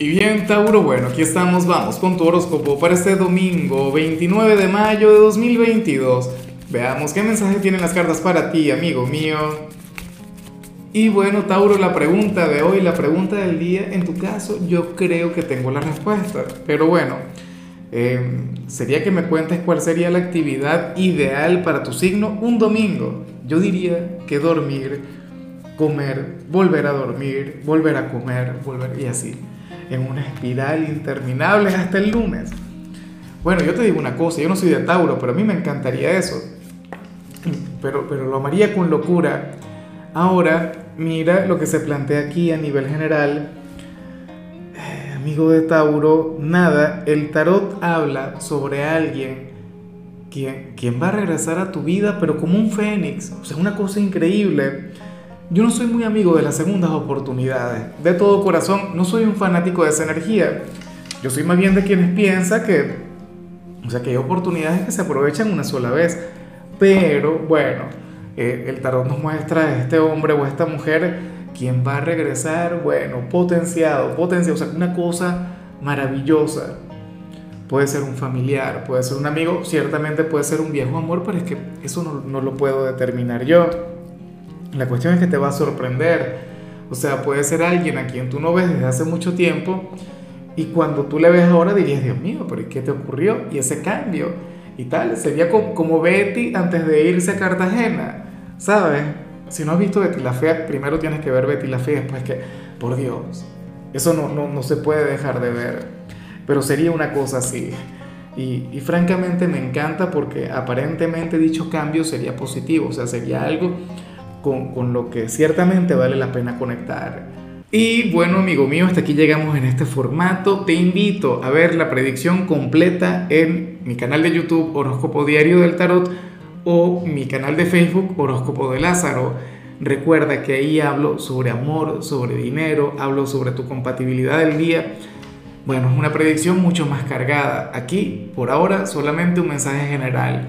Y bien, Tauro, bueno, aquí estamos, vamos con tu horóscopo para este domingo 29 de mayo de 2022. Veamos qué mensaje tienen las cartas para ti, amigo mío. Y bueno, Tauro, la pregunta de hoy, la pregunta del día, en tu caso, yo creo que tengo la respuesta. Pero bueno, eh, sería que me cuentes cuál sería la actividad ideal para tu signo un domingo. Yo diría que dormir, comer, volver a dormir, volver a comer, volver y así en una espiral interminable hasta el lunes. Bueno, yo te digo una cosa, yo no soy de Tauro, pero a mí me encantaría eso. Pero, pero lo amaría con locura. Ahora, mira lo que se plantea aquí a nivel general. Eh, amigo de Tauro, nada, el tarot habla sobre alguien quien, quien va a regresar a tu vida, pero como un fénix. O sea, una cosa increíble yo no soy muy amigo de las segundas oportunidades. De todo corazón, no soy un fanático de esa energía. Yo soy más bien de quienes piensan que, o sea, que hay oportunidades que se aprovechan una sola vez. Pero bueno, eh, el tarot nos muestra a este hombre o esta mujer quien va a regresar, bueno, potenciado, potenciado, o sea, una cosa maravillosa. Puede ser un familiar, puede ser un amigo, ciertamente puede ser un viejo amor, pero es que eso no lo puedo determinar yo. La cuestión es que te va a sorprender. O sea, puede ser alguien a quien tú no ves desde hace mucho tiempo y cuando tú le ves ahora dirías, Dios mío, pero ¿qué te ocurrió? Y ese cambio y tal. Sería como, Betty antes de irse a Cartagena, ¿sabes? Si no has visto Betty la Fea, primero tienes que ver Betty la Fea, después que, por Dios, eso no, no, no se puede dejar de ver. Pero sería una cosa así. Y, y, francamente me encanta porque aparentemente dicho cambio sería positivo, o sea, sería algo con, con lo que ciertamente vale la pena conectar. Y bueno, amigo mío, hasta aquí llegamos en este formato. Te invito a ver la predicción completa en mi canal de YouTube Horóscopo Diario del Tarot o mi canal de Facebook Horóscopo de Lázaro. Recuerda que ahí hablo sobre amor, sobre dinero, hablo sobre tu compatibilidad del día. Bueno, es una predicción mucho más cargada. Aquí, por ahora, solamente un mensaje general